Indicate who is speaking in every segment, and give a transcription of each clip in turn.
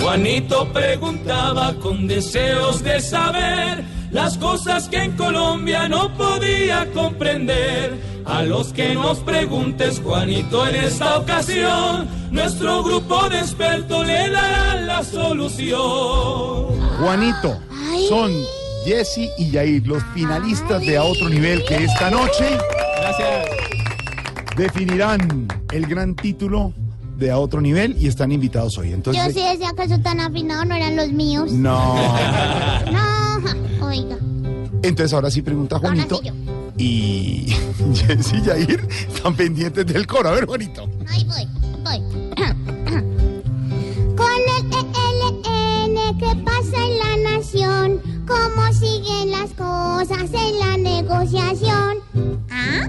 Speaker 1: Juanito preguntaba con deseos de saber las cosas que en Colombia no podía comprender. A los que nos preguntes, Juanito, en esta ocasión, nuestro grupo de expertos le dará la solución.
Speaker 2: Juanito, son Jesse y Yair, los finalistas de A Otro Nivel, que esta noche definirán el gran título de A Otro Nivel y están invitados hoy. Entonces,
Speaker 3: Yo sí decía que eso tan afinado no eran los míos.
Speaker 2: no.
Speaker 3: No, oiga.
Speaker 2: Entonces ahora sí pregunta Juanito.
Speaker 3: Ahora sí
Speaker 2: Y Jesse y Yair están pendientes del coro. A ver, Juanito.
Speaker 3: Ahí voy, voy. Con el ELN, ¿qué pasa en la nación? ¿Cómo siguen las cosas en la negociación? ¿Ah?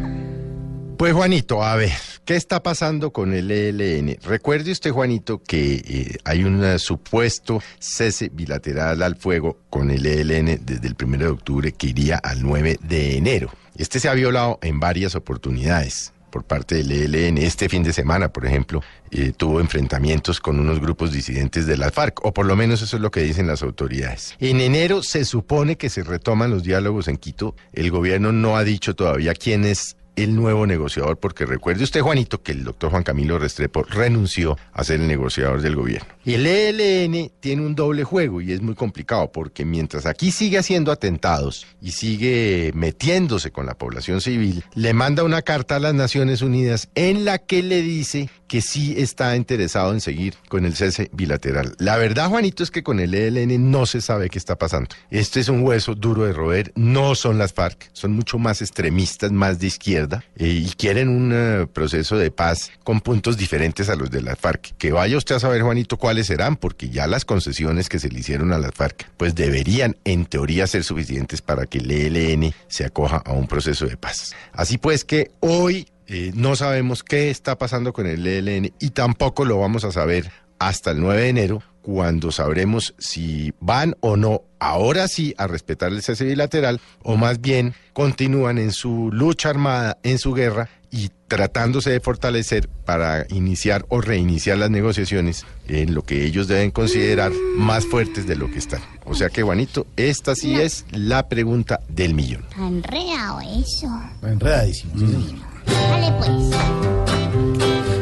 Speaker 4: Pues Juanito, a ver, ¿qué está pasando con el ELN? Recuerde usted, Juanito, que eh, hay un supuesto cese bilateral al fuego con el ELN desde el 1 de octubre que iría al 9 de enero. Este se ha violado en varias oportunidades por parte del ELN. Este fin de semana, por ejemplo, eh, tuvo enfrentamientos con unos grupos disidentes de la FARC, o por lo menos eso es lo que dicen las autoridades. En enero se supone que se retoman los diálogos en Quito. El gobierno no ha dicho todavía quién es el nuevo negociador, porque recuerde usted, Juanito, que el doctor Juan Camilo Restrepo renunció a ser el negociador del gobierno. Y el ELN tiene un doble juego y es muy complicado, porque mientras aquí sigue haciendo atentados y sigue metiéndose con la población civil, le manda una carta a las Naciones Unidas en la que le dice que sí está interesado en seguir con el cese bilateral. La verdad, Juanito, es que con el ELN no se sabe qué está pasando. Este es un hueso duro de roer, no son las FARC, son mucho más extremistas, más de izquierda, eh, y quieren un eh, proceso de paz con puntos diferentes a los de las FARC. Que vaya usted a saber, Juanito, cuáles serán, porque ya las concesiones que se le hicieron a las FARC, pues deberían, en teoría, ser suficientes para que el ELN se acoja a un proceso de paz. Así pues que hoy eh, no sabemos qué está pasando con el ELN y tampoco lo vamos a saber hasta el 9 de enero, cuando sabremos si van o no, ahora sí, a respetar el cese bilateral, o más bien continúan en su lucha armada, en su guerra, y tratándose de fortalecer para iniciar o reiniciar las negociaciones en lo que ellos deben considerar más fuertes de lo que están. O sea que, Juanito, esta sí es la pregunta del millón.
Speaker 3: Enredado eso.
Speaker 2: Enredadísimo. sí, señor.
Speaker 3: Dale pues.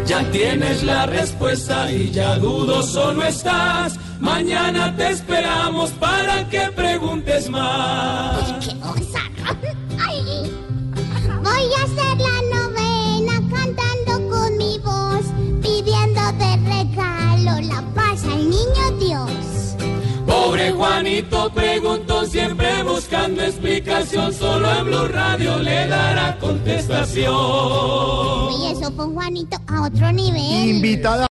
Speaker 1: Ya tienes la respuesta y ya dudoso no estás. Mañana te esperamos para que preguntes más.
Speaker 3: Voy a hacer la
Speaker 1: Pobre Juanito preguntó siempre buscando explicación. Solo en Blue Radio le dará contestación.
Speaker 3: Y eso fue Juanito a otro nivel.
Speaker 2: Invitada.